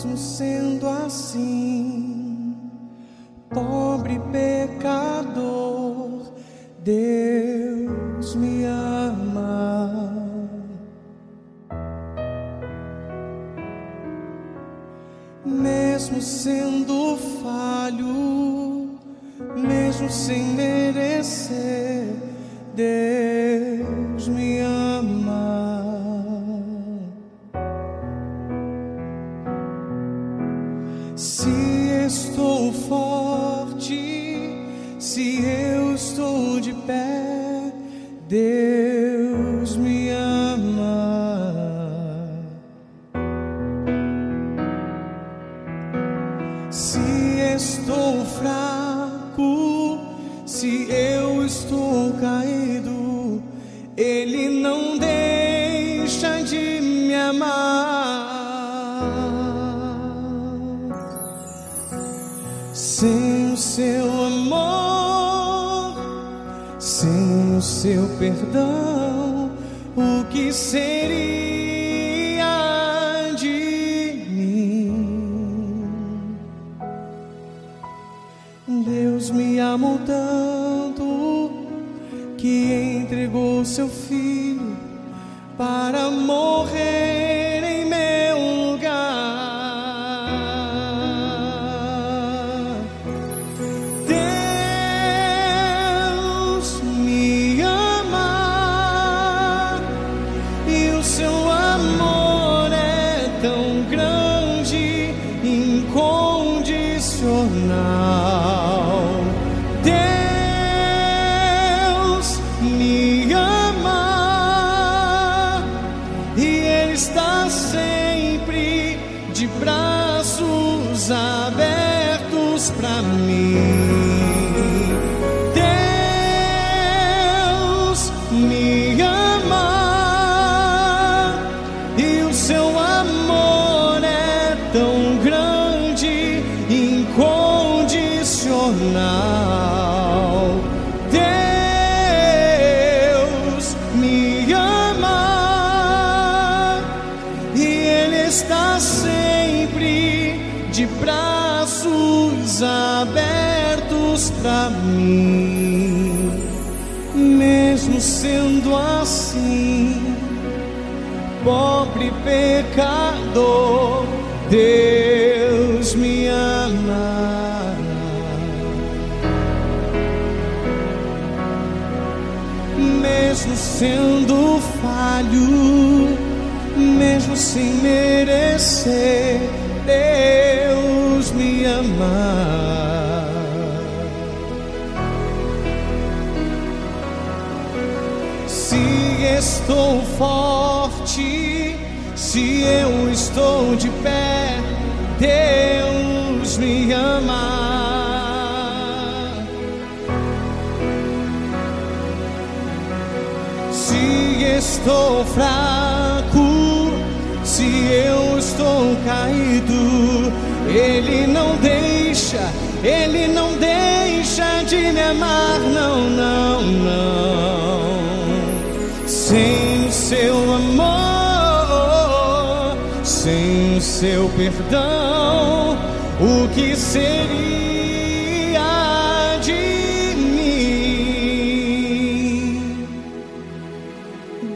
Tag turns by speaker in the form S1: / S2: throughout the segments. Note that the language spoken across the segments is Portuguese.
S1: mesmo sendo assim, pobre pecador, Deus me ama. Mesmo sendo falho, mesmo sem merecer, Deus amar. Sem o seu amor, sem o seu perdão, o que seria de mim? Deus me amou tanto que entregou seu filho para morrer o seu amor é tão grande, incondicional. Deus me ama e Ele está sempre de braços abertos para mim. De braços abertos para mim, mesmo sendo assim, pobre pecador, Deus me ama. Mesmo sendo falho, mesmo sem merecer, Deus me ama. Se estou forte, se eu estou de pé, Deus me ama. Se estou fraco, se eu estou caído, Ele deixa, Ele não deixa de me amar, não, não, não. Sem o seu amor, sem o seu perdão, o que seria de mim?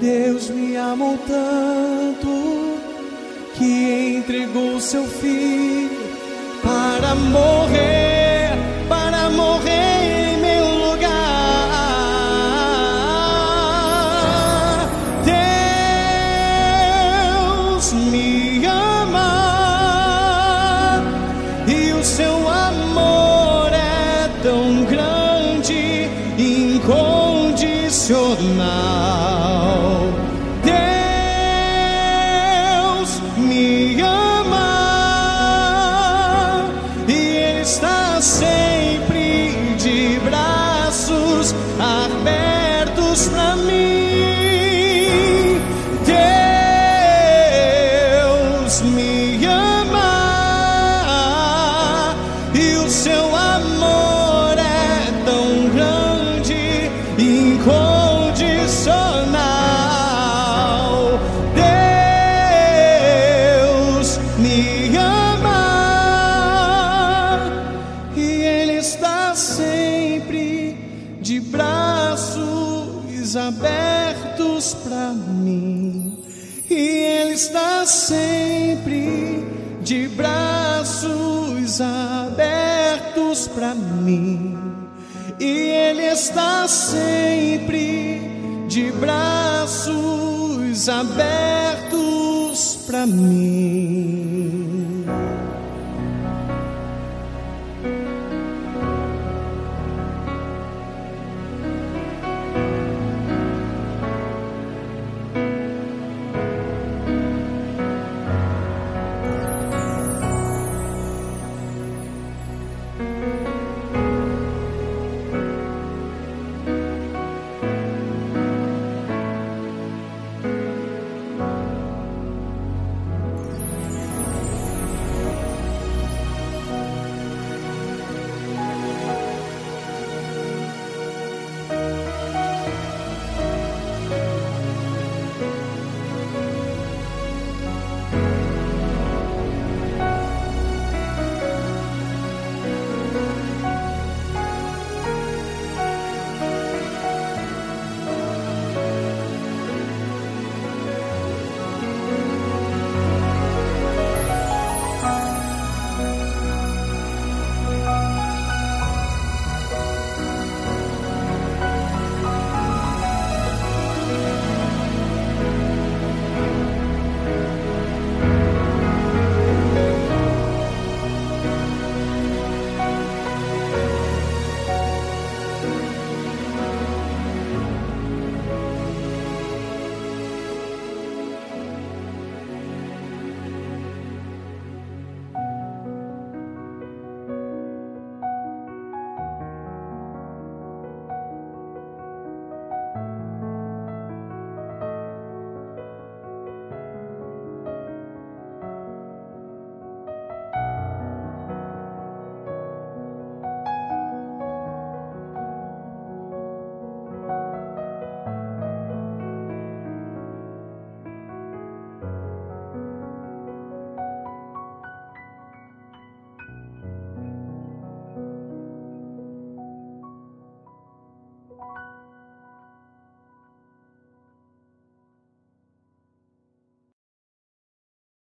S1: Deus me amou tanto que entregou seu filho para morrer, me. Está sempre de braços abertos para mim. E Ele está sempre de braços abertos para mim.